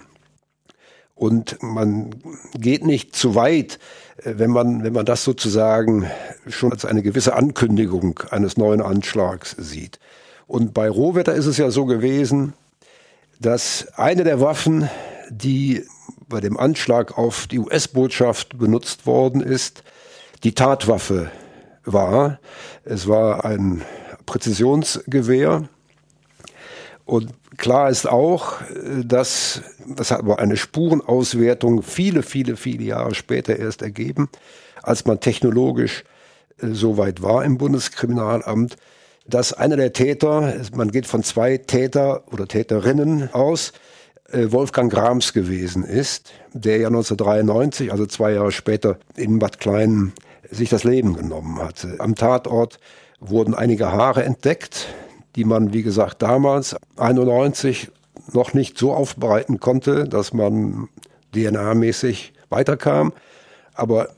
S5: Und man geht nicht zu weit, äh, wenn man, wenn man das sozusagen schon als eine gewisse Ankündigung eines neuen Anschlags sieht. Und bei Rohwetter ist es ja so gewesen, dass eine der Waffen, die bei dem Anschlag auf die US-Botschaft benutzt worden ist, die Tatwaffe war. Es war ein Präzisionsgewehr. Und klar ist auch, dass, das hat aber eine Spurenauswertung viele, viele, viele Jahre später erst ergeben, als man technologisch äh, so weit war im Bundeskriminalamt, dass einer der Täter, man geht von zwei Täter oder Täterinnen aus, äh, Wolfgang Grams gewesen ist, der ja 1993, also zwei Jahre später in Bad Klein sich das Leben genommen hatte. Am Tatort wurden einige Haare entdeckt, die man, wie gesagt, damals 91 noch nicht so aufbereiten konnte, dass man DNA-mäßig weiterkam. Aber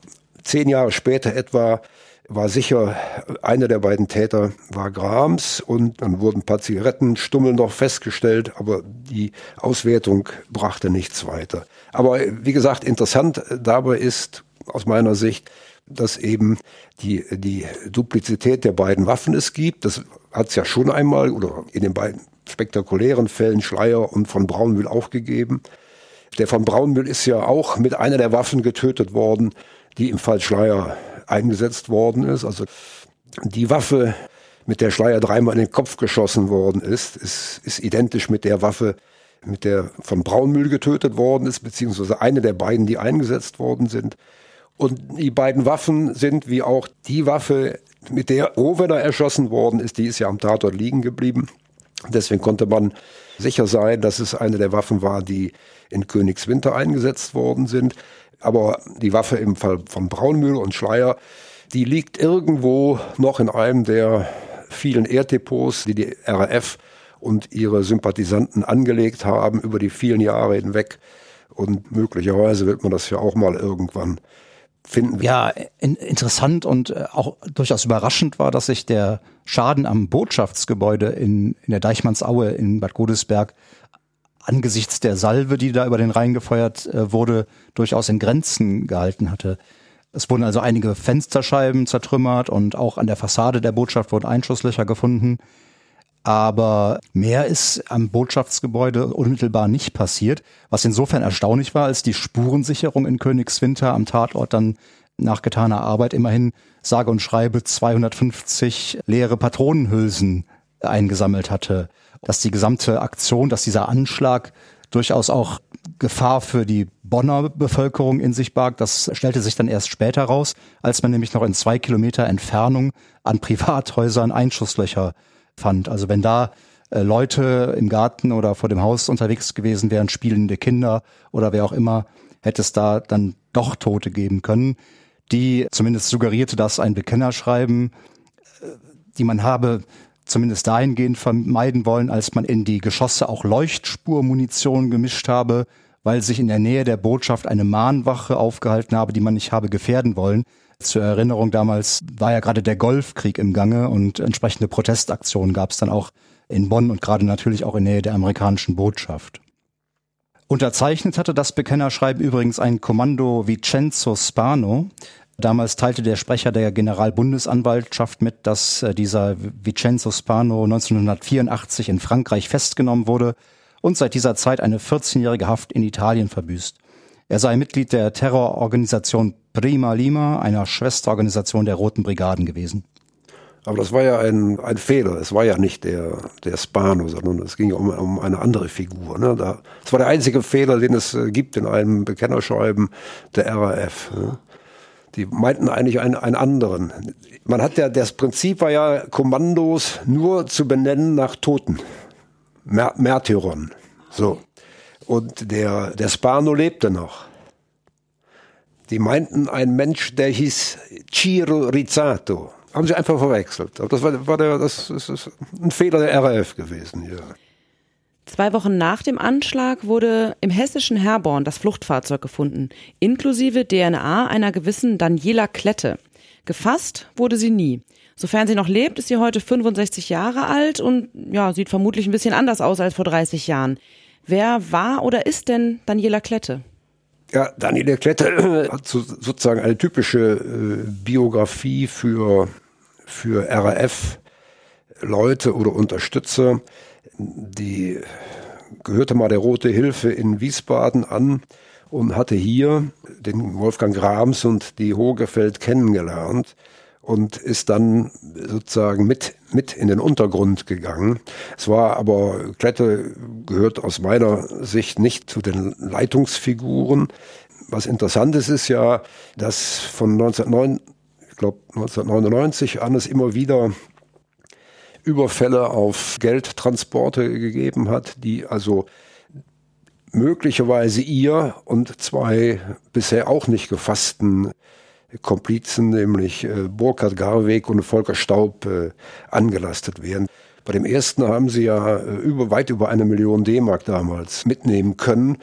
S5: zehn Jahre später etwa war sicher, einer der beiden Täter war Grams und dann wurden ein paar Zigarettenstummel noch festgestellt, aber die Auswertung brachte nichts weiter. Aber wie gesagt, interessant dabei ist aus meiner Sicht, dass eben die, die Duplizität der beiden Waffen es gibt. Das hat es ja schon einmal oder in den beiden spektakulären Fällen Schleier und von Braunmühl auch gegeben. Der von Braunmühl ist ja auch mit einer der Waffen getötet worden, die im Fall Schleier eingesetzt worden ist. Also die Waffe, mit der Schleier dreimal in den Kopf geschossen worden ist, ist, ist identisch mit der Waffe, mit der von Braunmühl getötet worden ist, beziehungsweise eine der beiden, die eingesetzt worden sind. Und die beiden Waffen sind wie auch die Waffe, mit der Rohwedder erschossen worden ist, die ist ja am Tatort liegen geblieben. Deswegen konnte man sicher sein, dass es eine der Waffen war, die in Königswinter eingesetzt worden sind. Aber die Waffe im Fall von Braunmühl und Schleier, die liegt irgendwo noch in einem der vielen Erddepots, die die RAF und ihre Sympathisanten angelegt haben über die vielen Jahre hinweg. Und möglicherweise wird man das ja auch mal irgendwann finden.
S4: Ja, in, interessant und äh, auch durchaus überraschend war, dass sich der Schaden am Botschaftsgebäude in, in der Deichmannsaue in Bad Godesberg angesichts der Salve, die da über den Rhein gefeuert äh, wurde, durchaus in Grenzen gehalten hatte. Es wurden also einige Fensterscheiben zertrümmert und auch an der Fassade der Botschaft wurden Einschusslöcher gefunden. Aber mehr ist am Botschaftsgebäude unmittelbar nicht passiert, was insofern erstaunlich war, als die Spurensicherung in Königswinter am Tatort dann nach getaner Arbeit immerhin sage und schreibe 250 leere Patronenhülsen eingesammelt hatte. Dass die gesamte Aktion, dass dieser Anschlag durchaus auch Gefahr für die Bonner Bevölkerung in sich barg. Das stellte sich dann erst später raus, als man nämlich noch in zwei Kilometer Entfernung an Privathäusern Einschusslöcher fand. Also wenn da äh, Leute im Garten oder vor dem Haus unterwegs gewesen wären, spielende Kinder oder wer auch immer, hätte es da dann doch Tote geben können, die zumindest suggerierte, dass ein Bekennerschreiben, äh, die man habe zumindest dahingehend vermeiden wollen, als man in die Geschosse auch Leuchtspurmunition gemischt habe, weil sich in der Nähe der Botschaft eine Mahnwache aufgehalten habe, die man nicht habe gefährden wollen. Zur Erinnerung, damals war ja gerade der Golfkrieg im Gange und entsprechende Protestaktionen gab es dann auch in Bonn und gerade natürlich auch in Nähe der amerikanischen Botschaft. Unterzeichnet hatte das Bekennerschreiben übrigens ein Kommando Vincenzo Spano. Damals teilte der Sprecher der Generalbundesanwaltschaft mit, dass äh, dieser Vincenzo Spano 1984 in Frankreich festgenommen wurde und seit dieser Zeit eine 14-jährige Haft in Italien verbüßt. Er sei Mitglied der Terrororganisation Prima Lima, einer Schwesterorganisation der Roten Brigaden gewesen.
S5: Aber das war ja ein, ein Fehler. Es war ja nicht der, der Spano, sondern es ging um, um eine andere Figur. Ne? Da, das war der einzige Fehler, den es äh, gibt in einem Bekennerschreiben der RAF. Ne? Die meinten eigentlich einen, einen anderen. Man hat ja, das Prinzip war ja, Kommandos nur zu benennen nach Toten. Mär Märtyrern. So. Und der, der Spano lebte noch. Die meinten, ein Mensch, der hieß Ciro Rizzato. Haben sie einfach verwechselt. Aber das war, war der, das ist ein Fehler der RAF gewesen, ja.
S3: Zwei Wochen nach dem Anschlag wurde im hessischen Herborn das Fluchtfahrzeug gefunden, inklusive DNA einer gewissen Daniela Klette. Gefasst wurde sie nie. Sofern sie noch lebt, ist sie heute 65 Jahre alt und ja, sieht vermutlich ein bisschen anders aus als vor 30 Jahren. Wer war oder ist denn Daniela Klette?
S5: Ja, Daniela Klette hat so, sozusagen eine typische äh, Biografie für, für RAF-Leute oder Unterstützer. Die gehörte mal der Rote Hilfe in Wiesbaden an und hatte hier den Wolfgang Grams und die Hogefeld kennengelernt und ist dann sozusagen mit, mit in den Untergrund gegangen. Es war aber, Klette gehört aus meiner Sicht nicht zu den Leitungsfiguren. Was interessant ist, ist ja, dass von 1909, ich glaube 1999 an es immer wieder Überfälle auf Geldtransporte gegeben hat, die also möglicherweise ihr und zwei bisher auch nicht gefassten Komplizen, nämlich äh, Burkhard Garweg und Volker Staub, äh, angelastet werden. Bei dem ersten haben sie ja äh, über, weit über eine Million D-Mark damals mitnehmen können.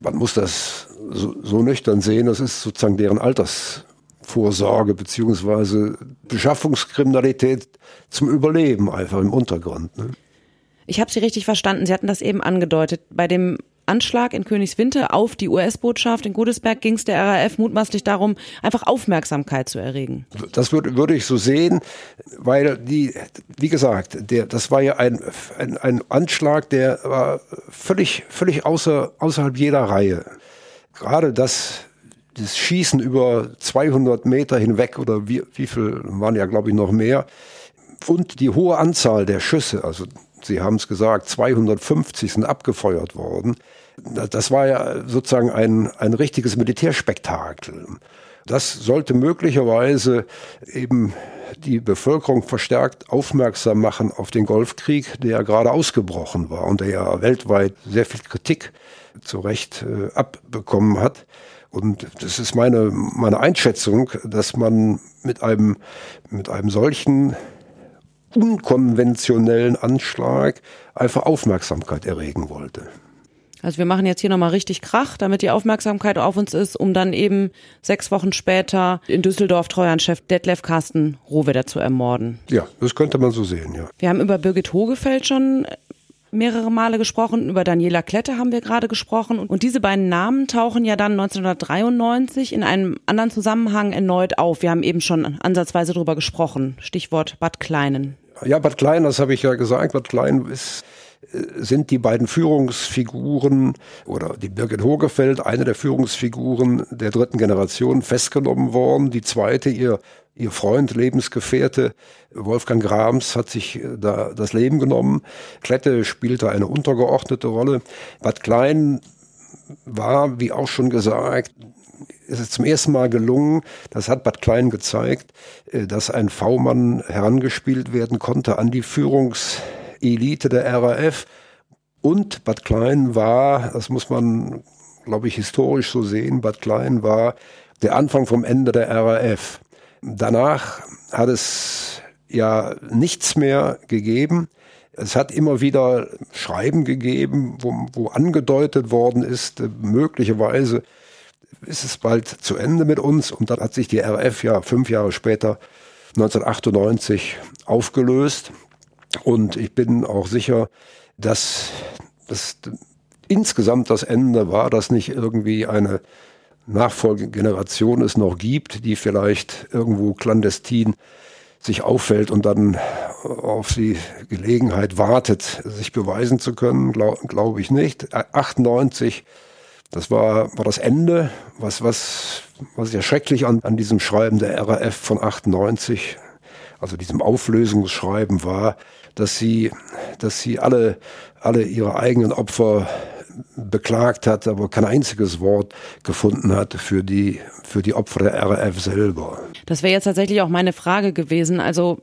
S5: Man muss das so, so nüchtern sehen, das ist sozusagen deren Altersvorsorge beziehungsweise Beschaffungskriminalität zum Überleben einfach im Untergrund. Ne?
S3: Ich habe Sie richtig verstanden. Sie hatten das eben angedeutet. Bei dem Anschlag in Königswinter auf die US-Botschaft in Godesberg ging es der RAF mutmaßlich darum, einfach Aufmerksamkeit zu erregen.
S5: Das würde, würde ich so sehen, weil die, wie gesagt, der, das war ja ein, ein, ein Anschlag, der war völlig, völlig außer, außerhalb jeder Reihe. Gerade das, das Schießen über 200 Meter hinweg oder wie, wie viel waren ja, glaube ich, noch mehr. Und die hohe Anzahl der Schüsse, also Sie haben es gesagt, 250 sind abgefeuert worden. Das war ja sozusagen ein, ein richtiges Militärspektakel. Das sollte möglicherweise eben die Bevölkerung verstärkt aufmerksam machen auf den Golfkrieg, der ja gerade ausgebrochen war und der ja weltweit sehr viel Kritik zu Recht äh, abbekommen hat. Und das ist meine, meine Einschätzung, dass man mit einem, mit einem solchen unkonventionellen Anschlag einfach Aufmerksamkeit erregen wollte.
S3: Also wir machen jetzt hier nochmal richtig Krach, damit die Aufmerksamkeit auf uns ist, um dann eben sechs Wochen später in Düsseldorf Treuhandchef Detlef Carsten Rohwedder zu ermorden.
S5: Ja, das könnte man so sehen, ja.
S3: Wir haben über Birgit Hogefeld schon mehrere Male gesprochen, über Daniela Klette haben wir gerade gesprochen und diese beiden Namen tauchen ja dann 1993 in einem anderen Zusammenhang erneut auf. Wir haben eben schon ansatzweise darüber gesprochen. Stichwort Bad Kleinen.
S5: Ja, Bad Klein, das habe ich ja gesagt. Bad Klein ist sind die beiden Führungsfiguren oder die Birgit Hogefeld, eine der Führungsfiguren der dritten Generation, festgenommen worden. Die zweite, ihr, ihr Freund, Lebensgefährte, Wolfgang Grams, hat sich äh, da das Leben genommen. Klette spielte eine untergeordnete Rolle. Bad Klein war, wie auch schon gesagt, ist es zum ersten Mal gelungen, das hat Bad Klein gezeigt, äh, dass ein V-Mann herangespielt werden konnte an die Führungs Elite der RAF. Und Bad Klein war, das muss man, glaube ich, historisch so sehen, Bad Klein war der Anfang vom Ende der RAF. Danach hat es ja nichts mehr gegeben. Es hat immer wieder Schreiben gegeben, wo, wo angedeutet worden ist, möglicherweise ist es bald zu Ende mit uns. Und dann hat sich die RAF ja fünf Jahre später, 1998, aufgelöst. Und ich bin auch sicher, dass das insgesamt das Ende war, dass nicht irgendwie eine Nachfolgegeneration es noch gibt, die vielleicht irgendwo clandestin sich auffällt und dann auf die Gelegenheit wartet, sich beweisen zu können, glaube glaub ich nicht. 98, das war, war das Ende, was, was, was ja schrecklich an, an diesem Schreiben der RAF von 98, also diesem Auflösungsschreiben war, dass sie, dass sie alle, alle ihre eigenen Opfer beklagt hat, aber kein einziges Wort gefunden hat für die, für die Opfer der RAF selber.
S3: Das wäre jetzt tatsächlich auch meine Frage gewesen. Also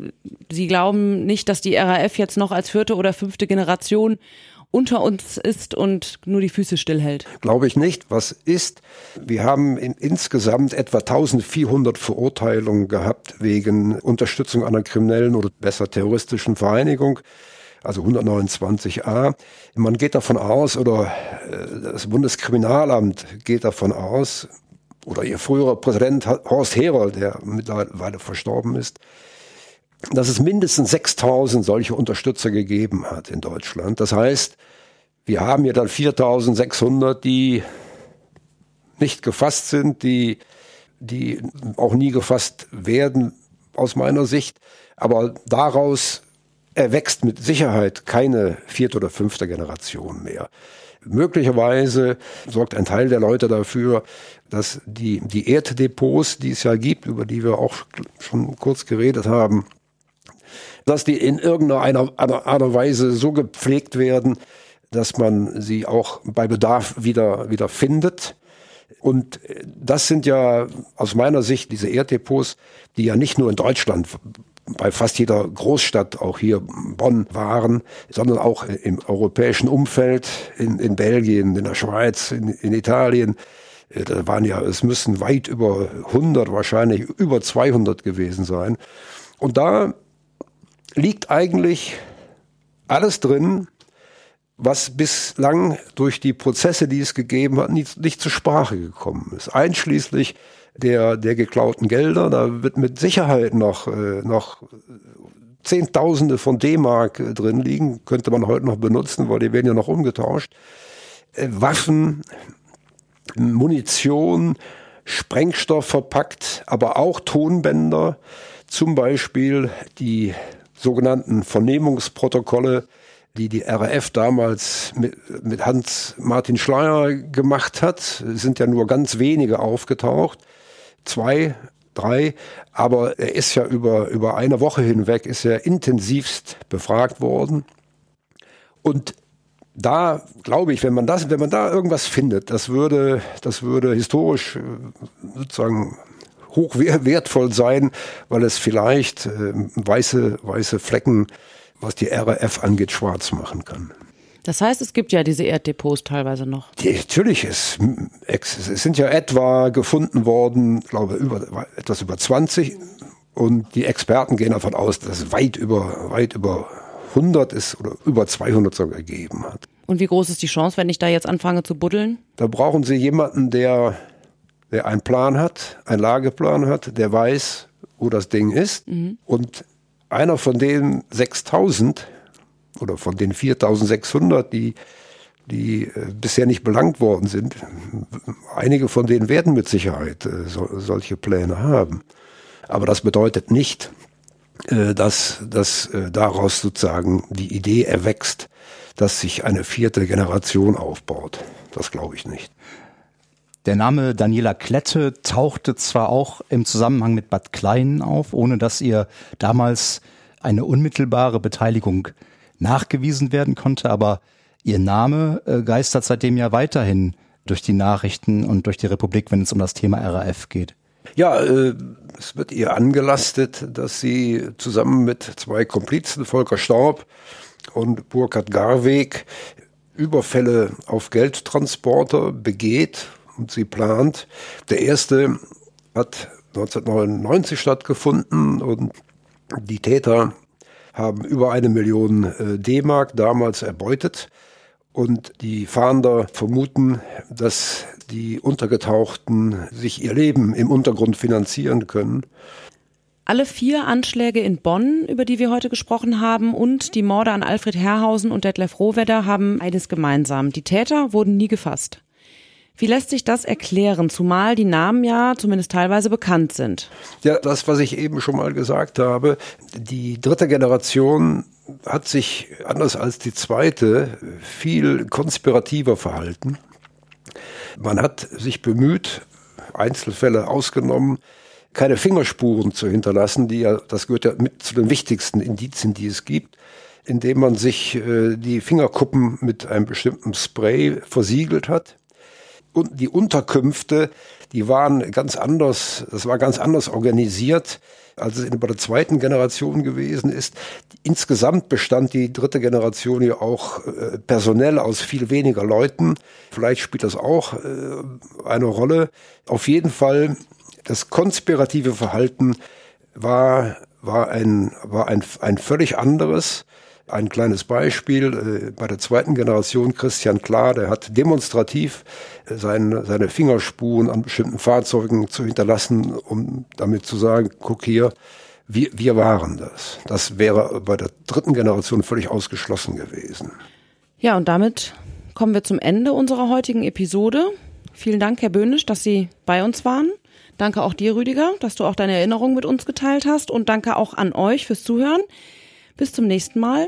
S3: Sie glauben nicht, dass die RAF jetzt noch als vierte oder fünfte Generation unter uns ist und nur die Füße stillhält?
S5: Glaube ich nicht. Was ist? Wir haben in, insgesamt etwa 1400 Verurteilungen gehabt wegen Unterstützung einer kriminellen oder besser terroristischen Vereinigung also 129a. Man geht davon aus, oder äh, das Bundeskriminalamt geht davon aus, oder ihr früherer Präsident Horst Herold, der mittlerweile verstorben ist, dass es mindestens 6000 solche Unterstützer gegeben hat in Deutschland. Das heißt, wir haben ja dann 4600, die nicht gefasst sind, die, die auch nie gefasst werden, aus meiner Sicht. Aber daraus erwächst mit Sicherheit keine vierte oder fünfte Generation mehr. Möglicherweise sorgt ein Teil der Leute dafür, dass die, die Erddepots, die es ja gibt, über die wir auch schon kurz geredet haben, dass die in irgendeiner Art und Weise so gepflegt werden, dass man sie auch bei Bedarf wieder, wieder findet. Und das sind ja aus meiner Sicht diese Erddepots, die ja nicht nur in Deutschland bei fast jeder Großstadt, auch hier Bonn, waren, sondern auch im europäischen Umfeld, in, in Belgien, in der Schweiz, in, in Italien. Äh, da waren ja, es müssen weit über 100, wahrscheinlich über 200 gewesen sein. Und da liegt eigentlich alles drin, was bislang durch die Prozesse, die es gegeben hat, nicht, nicht zur Sprache gekommen ist. Einschließlich der, der geklauten Gelder. Da wird mit Sicherheit noch, äh, noch Zehntausende von D-Mark äh, drin liegen. Könnte man heute noch benutzen, weil die werden ja noch umgetauscht. Äh, Waffen, Munition, Sprengstoff verpackt, aber auch Tonbänder, zum Beispiel die sogenannten Vernehmungsprotokolle, die die RAF damals mit, mit Hans-Martin Schleier gemacht hat, sind ja nur ganz wenige aufgetaucht. Zwei, drei, aber er ist ja über, über eine Woche hinweg, ist er intensivst befragt worden. Und da glaube ich, wenn man das, wenn man da irgendwas findet, das würde, das würde historisch äh, sozusagen hoch wertvoll sein, weil es vielleicht äh, weiße, weiße Flecken, was die RAF angeht, schwarz machen kann.
S3: Das heißt, es gibt ja diese Erddepots teilweise noch.
S5: Die, natürlich, es, es sind ja etwa gefunden worden, glaube über, etwas über 20 und die Experten gehen davon aus, dass es weit über, weit über 100 ist oder über 200 sogar gegeben hat.
S3: Und wie groß ist die Chance, wenn ich da jetzt anfange zu buddeln?
S5: Da brauchen Sie jemanden, der, der einen Plan hat, einen Lageplan hat, der weiß, wo das Ding ist. Mhm. Und einer von den 6000 oder von den 4600, die, die äh, bisher nicht belangt worden sind, einige von denen werden mit Sicherheit äh, so, solche Pläne haben. Aber das bedeutet nicht, äh, dass, dass daraus sozusagen die Idee erwächst, dass sich eine vierte Generation aufbaut. Das glaube ich nicht.
S4: Der Name Daniela Klette tauchte zwar auch im Zusammenhang mit Bad Klein auf, ohne dass ihr damals eine unmittelbare Beteiligung nachgewiesen werden konnte, aber ihr Name äh, geistert seitdem ja weiterhin durch die Nachrichten und durch die Republik, wenn es um das Thema RAF geht.
S5: Ja, äh, es wird ihr angelastet, dass sie zusammen mit zwei Komplizen, Volker Staub und Burkhard Garweg, Überfälle auf Geldtransporter begeht und sie plant. Der erste hat 1999 stattgefunden und die Täter haben über eine Million äh, D-Mark damals erbeutet. Und die Fahnder vermuten, dass die Untergetauchten sich ihr Leben im Untergrund finanzieren können.
S3: Alle vier Anschläge in Bonn, über die wir heute gesprochen haben, und die Morde an Alfred Herrhausen und Detlef Rohwedder haben eines gemeinsam. Die Täter wurden nie gefasst. Wie lässt sich das erklären, zumal die Namen ja zumindest teilweise bekannt sind?
S5: Ja, das, was ich eben schon mal gesagt habe, die dritte Generation hat sich anders als die zweite viel konspirativer verhalten. Man hat sich bemüht, Einzelfälle ausgenommen, keine Fingerspuren zu hinterlassen, die ja, das gehört ja mit zu den wichtigsten Indizien, die es gibt, indem man sich äh, die Fingerkuppen mit einem bestimmten Spray versiegelt hat. Und die Unterkünfte, die waren ganz anders, das war ganz anders organisiert als es bei der zweiten Generation gewesen ist. Insgesamt bestand die dritte Generation ja auch äh, personell aus viel weniger Leuten. Vielleicht spielt das auch äh, eine Rolle. Auf jeden Fall, das konspirative Verhalten war, war, ein, war ein, ein völlig anderes. Ein kleines Beispiel, äh, bei der zweiten Generation Christian Klar, der hat demonstrativ äh, seine, seine Fingerspuren an bestimmten Fahrzeugen zu hinterlassen, um damit zu sagen, guck hier, wir, wir waren das. Das wäre bei der dritten Generation völlig ausgeschlossen gewesen.
S3: Ja, und damit kommen wir zum Ende unserer heutigen Episode. Vielen Dank, Herr Böhnisch, dass Sie bei uns waren. Danke auch dir, Rüdiger, dass du auch deine Erinnerungen mit uns geteilt hast. Und danke auch an euch fürs Zuhören. Bis zum nächsten Mal.